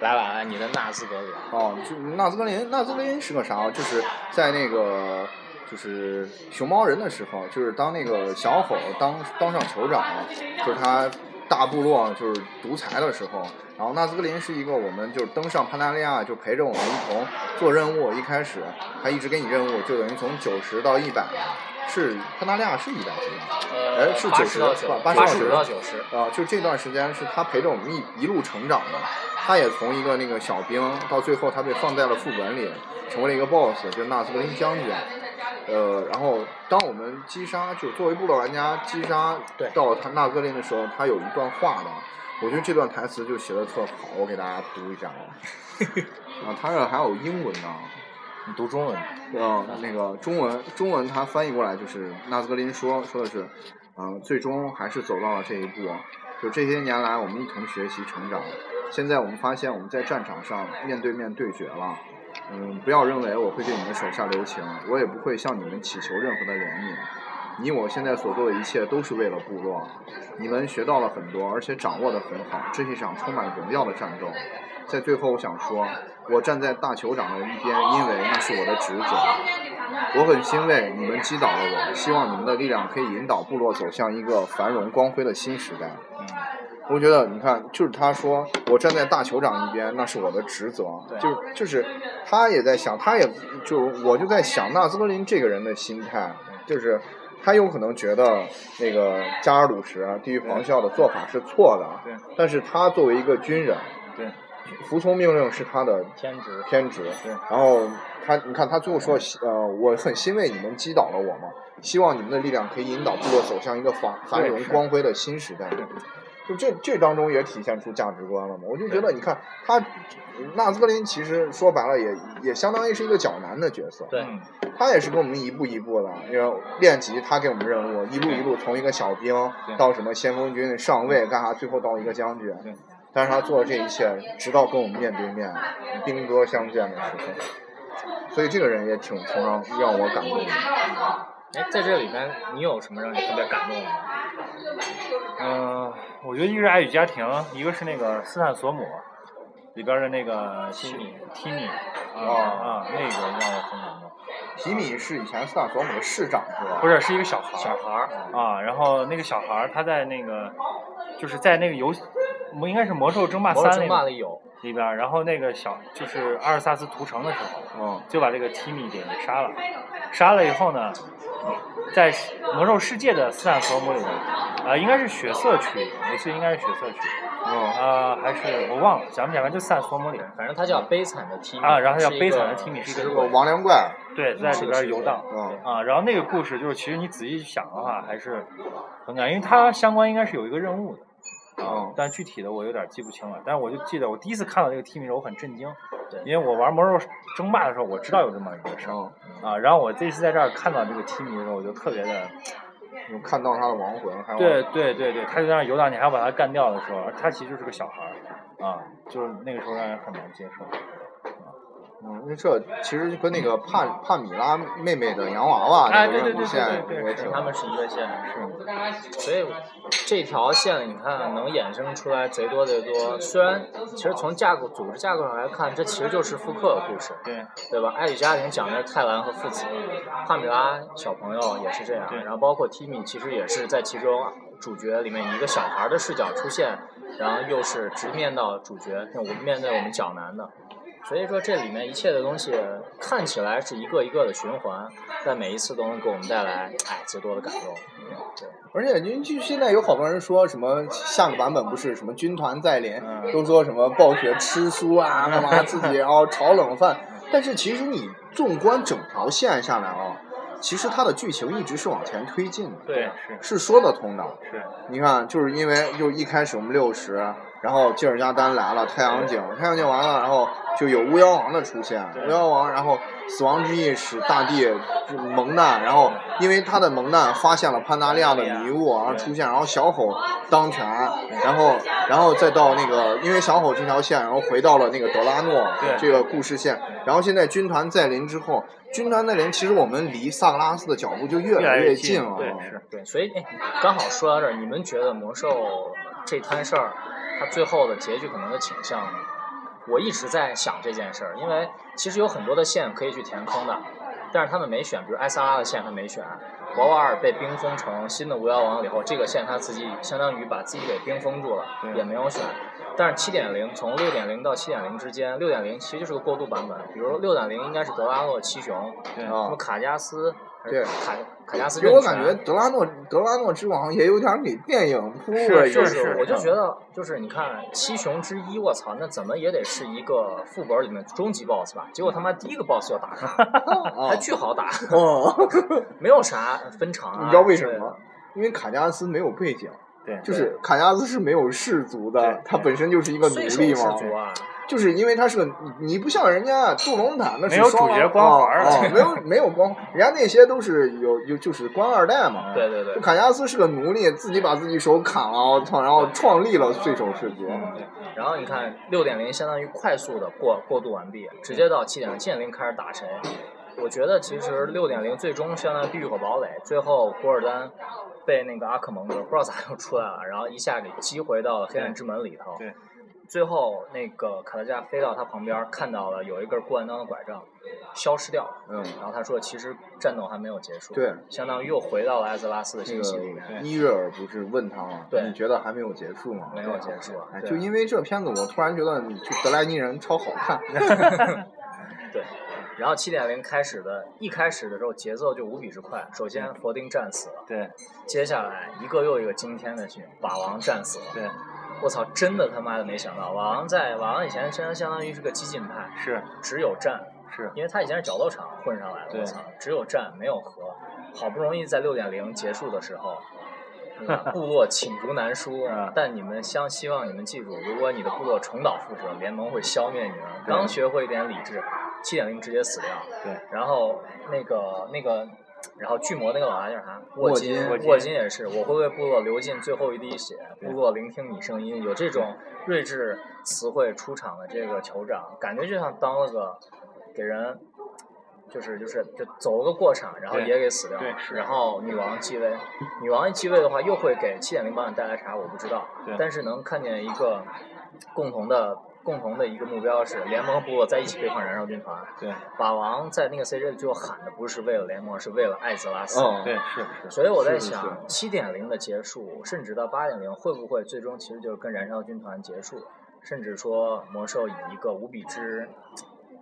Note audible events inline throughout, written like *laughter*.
来来来，你的纳兹格林。哦，就纳兹格林，纳兹格林是个啥？就是在那个就是熊猫人的时候，就是当那个小伙当当上酋长，就是他大部落就是独裁的时候，然后纳斯格林是一个我们就是登上潘达利亚就陪着我们一同做任务，一开始他一直给你任务，就等于从九十到一百，是潘达利亚是一百级吗？呃，哎是八十到九，八八80到九十。啊，就这段时间是他陪着我们一一路成长的。他也从一个那个小兵，到最后他被放在了副本里，成为了一个 boss，就是纳斯格林将军。呃，然后当我们击杀，就作为部落玩家击杀对到他纳格林的时候，他有一段话的，我觉得这段台词就写的特好，我给大家读一下啊。*laughs* 啊，他这还有英文呢。你读中文。呃，那个中文中文他翻译过来就是纳斯格林说说的是，嗯、最终还是走到了这一步。就这些年来，我们一同学习成长。现在我们发现我们在战场上面对面对决了。嗯，不要认为我会对你们手下留情，我也不会向你们祈求任何的怜悯。你我现在所做的一切都是为了部落。你们学到了很多，而且掌握的很好。这是一场充满荣耀的战斗。在最后，我想说，我站在大酋长的一边，因为那是我的职责。我很欣慰你们击倒了我，希望你们的力量可以引导部落走向一个繁荣光辉的新时代。嗯，我觉得，你看，就是他说我站在大酋长一边，那是我的职责。对就就是他也在想，他也就我就在想纳兹格林这个人的心态，就是他有可能觉得那个加尔鲁什地狱咆哮的做法是错的，对但是他作为一个军人，对，服从命令是他的天职。天职。对然后他，你看他最后说，呃，我很欣慰你们击倒了我嘛，希望你们的力量可以引导部落走向一个繁繁荣光辉的新时代。就这这当中也体现出价值观了嘛。我就觉得，你看他纳兹格林其实说白了也也相当于是一个较难的角色。对，嗯他也是跟我们一步一步的，因为练级他给我们任务，一路一路从一个小兵到什么先锋军上尉干啥，最后到一个将军对。但是他做了这一切，直到跟我们面对面，兵戈相见的时候，所以这个人也挺挺让让我感动的。哎，在这里边，你有什么让你特别感动的吗？嗯，我觉得一个是爱与家庭，一个是那个斯坦索姆里边的那个提米提米啊哦啊，那个让我很感动。提米是以前斯坦索姆的市长是吧？不是，是一个小孩儿小孩儿，啊，然后那个小孩儿他在那个就是在那个游戏，我应该是魔兽争霸三里里有，里边，然后那个小就是阿尔萨斯屠城的时候，嗯，就把这个提米给杀了。杀了以后呢，在魔兽世界的斯坦福姆里面，啊、应该是血色区，我记得应该是血色区，嗯，啊、还是我忘了，讲不讲完，就斯坦福姆里。反正他叫悲惨的提米啊然后他叫悲惨的提米是一个是个亡灵怪。对，在里边游荡。嗯啊，然后那个故事就是，其实你仔细想的话，还是很感，因为它相关应该是有一个任务的，嗯但具体的我有点记不清了。但是我就记得我第一次看到这个提米的时候，我很震惊，对因为我玩魔兽争霸的时候，我知道有这么一个事儿嗯，啊。然后我这次在这儿看到这个提米的时候，我就特别的，有看到他的亡魂，还有对对对对，他就在那游荡，你还要把他干掉的时候，他其实就是个小孩儿啊，就是那个时候让人很难接受。嗯，那这其实跟那个帕帕米拉妹妹的洋娃娃哎那个对对对任务线对对对也挺，他们是一个线，是，所以这条线你看能衍生出来贼多贼多。虽然其实从架构组织架构上来看，这其实就是复刻的故事，对对吧？爱与家庭讲的是泰兰和父子，帕米拉小朋友也是这样，然后包括 Timmy 其实也是在其中主角里面以一个小孩的视角出现，然后又是直面到主角，我们面对我们角男的。所以说，这里面一切的东西看起来是一个一个的循环，但每一次都能给我们带来哎最多的感动。对，而且您就现在有好多人说什么下个版本不是什么军团再临，嗯都说什么暴雪吃书啊，干嘛 *laughs* 自己哦炒冷饭，但是其实你纵观整条线下来啊，其实它的剧情一直是往前推进的，对是是说得通的。是，你看，就是因为就一开始我们六十，然后吉尔加丹来了，太阳井，太阳井完了，然后就有巫妖王的出现，巫妖王，然后死亡之翼使大地就蒙难，然后因为他的蒙难发现了潘达利亚的迷雾，然后出现，然后小吼当权，然后然后再到那个因为小吼这条线，然后回到了那个德拉诺这个故事线，然后现在军团再临之后，军团再临，其实我们离萨格拉斯的脚步就越越来越越近了，对是对，所以哎，刚好说到这儿，你们觉得魔兽这摊事儿，它最后的结局可能的倾向呢？我一直在想这件事儿，因为其实有很多的线可以去填坑的，但是他们没选，比如艾萨拉的线他没选，博瓦尔被冰封成新的巫妖王以后，这个线他自己相当于把自己给冰封住了，也没有选。但是七点零从六点零到七点零之间，六点零其实就是个过渡版本，比如六点零应该是德拉诺七雄，对什么啊，卡加斯，对卡卡加斯因为。我感觉德拉诺德拉诺之王也有点给电影铺是了，就是是我就觉得，就是你看七雄之一，我操，那怎么也得是一个副本里面终极 BOSS 吧？结果他妈第一个 BOSS 就打他，*laughs* 啊还巨好打，哦，*laughs* 没有啥分场啊。你知道为什么？？因为卡加斯没有背景，对，就是卡亚斯是没有氏族的对，他本身就是一个奴隶嘛。首氏族啊，就是因为他是个，你你不像人家杜隆坦，那是没有双主角光环儿哦哦没有没有光，人家那些都是有有就是官二代嘛。对对对就。卡加斯是个奴隶，自己把自己手砍了，我操，然后创立了岁首氏族。然后你看六点零相当于快速的过过渡完毕，直接到七点零，七点零开始打谁？我觉得其实六点零最终相当于地狱火堡垒，最后古尔丹被那个阿克蒙德不知道咋又出来了，然后一下给击回到了黑暗之门里头。对。最后那个卡特加飞到他旁边，看到了有一根过弯刀的拐杖，消失掉了。嗯，然后他说，其实战斗还没有结束。对，相当于又回到了艾泽拉斯的这个信息里面。伊瑞尔不是问他吗？对你觉得还没有结束吗？没有结束啊哎，就因为这片子，我突然觉得德莱尼人超好看。*laughs* 对，然后七点零开始的，一开始的时候节奏就无比之快。首先佛丁战死了，对接下来一个又一个惊天的剧，瓦王战死了。对我操，真的他妈的没想到，瓦王在瓦王以前相相当于是个激进派，是只有战，是，因为他以前是角斗场混上来的。对我操，只有战没有和，好不容易在六点零结束的时候。*laughs* 部落罄竹难书嗯，但你们相希望你们记住，如果你的部落重蹈覆辙，联盟会消灭你们。刚学会一点理智，七点零直接死掉。对，然后那个那个，然后巨魔那个老大叫啥？沃金沃金，也是，我会为部落流尽最后一滴血，部落聆听你声音。有这种睿智词汇出场的这个酋长，感觉就像当了个给人。就是就是就走了个过场，然后也给死掉了对是然后女王继位，女王一继位的话，又会给七点零版本带来啥？我不知道对。但是能看见一个共同的共同的一个目标是联盟部落在一起对抗燃烧军团。对法王在那个 CJ 里最后喊的不是为了联盟，是为了艾泽拉斯。哦对是是，所以我在想，七点零的结束，甚至到八点零，会不会最终其实就是跟燃烧军团结束，甚至说魔兽以一个无比之，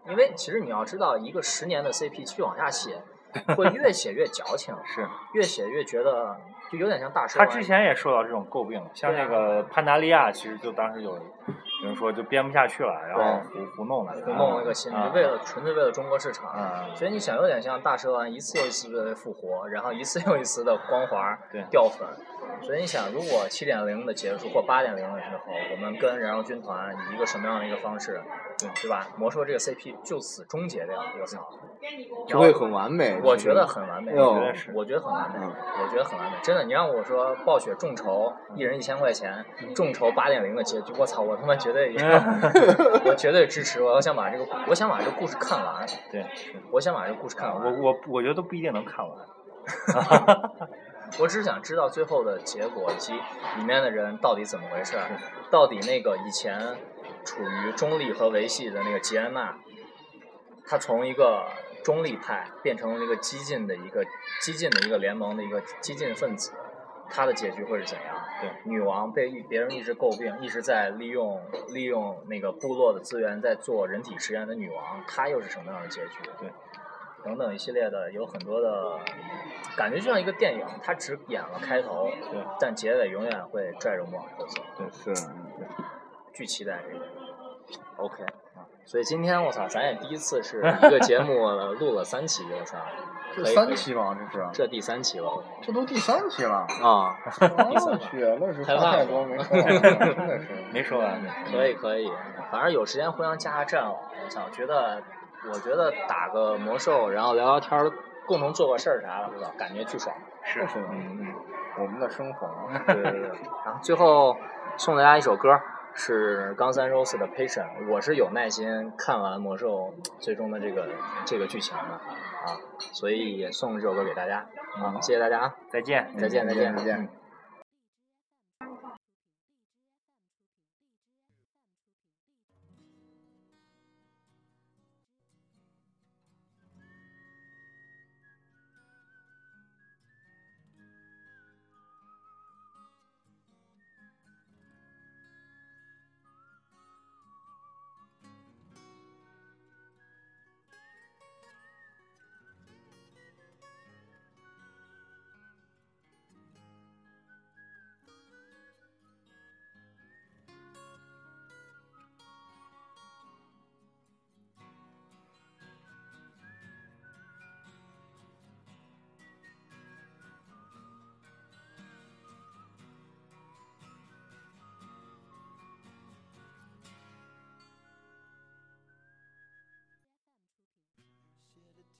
因为其实你要知道，一个十年的 CP 继续往下写，*laughs* 会越写越矫情，*laughs* 是越写越觉得就有点像大蛇。他之前也受到这种诟病，像那个潘达利亚，其实就当时有有人说就编不下去了，然后胡胡弄了，胡弄了个新，的就为了纯粹为了中国市场。啊，所以你想，有点像大蛇丸一次又一次的复活，然后一次又一次的光环对掉粉。所以你想，如果七点零的结束或八点零的时候，我们跟燃烧军团以一个什么样的一个方式，对对吧？魔兽这个 CP 就此终结掉，我操！不会很完美。我觉得很完美，哦我觉得是我觉得很完美，嗯我觉得很完美。真的，你让我说暴雪众筹一人一千块钱，众筹八点零的结局，我操，我他妈绝对，*laughs* 我绝对支持。我要想把这个，我想把这个故事看完，对，我想把这个故事看完。我我我觉得都不一定能看完，*laughs* 我只是想知道最后的结果以及里面的人到底怎么回事儿，到底那个以前处于中立和维系的那个吉安娜，她从一个中立派变成了一个激进的一个激进的一个联盟的一个激进分子，她的结局会是怎样？对，女王被别人一直诟病，一直在利用利用那个部落的资源在做人体实验的女王，她又是什么样的结局？对。嗯等等一系列的有很多的感觉，就像一个电影，它只演了开头，对，但结尾永远会拽着我们往后走。对是，巨期待这个。OK 啊，所以今天我操，咱也第一次是一个节目 *laughs* 录了三期，我操，这可以三期吗，这是，这第三期了这都第三期了。啊，*laughs* 我去，那是话太多没 *laughs* 说完，真的是。没说完。可以可以，反正有时间互相加下战网，我操，觉得我觉得打个魔兽，然后聊聊天儿，共同做个事儿啥的，我操，感觉巨爽。是是，嗯嗯，我们的生活啊。对对对。然后最后送大家一首歌，是冈三 Rose 的《Patient》。我是有耐心看完魔兽最终的这个这个剧情的啊，所以也送这首歌给大家啊，谢谢大家啊，再见。再见再见再见嗯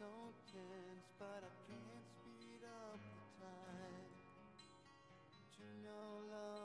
So tense, but I can't speed up the time. But you know love.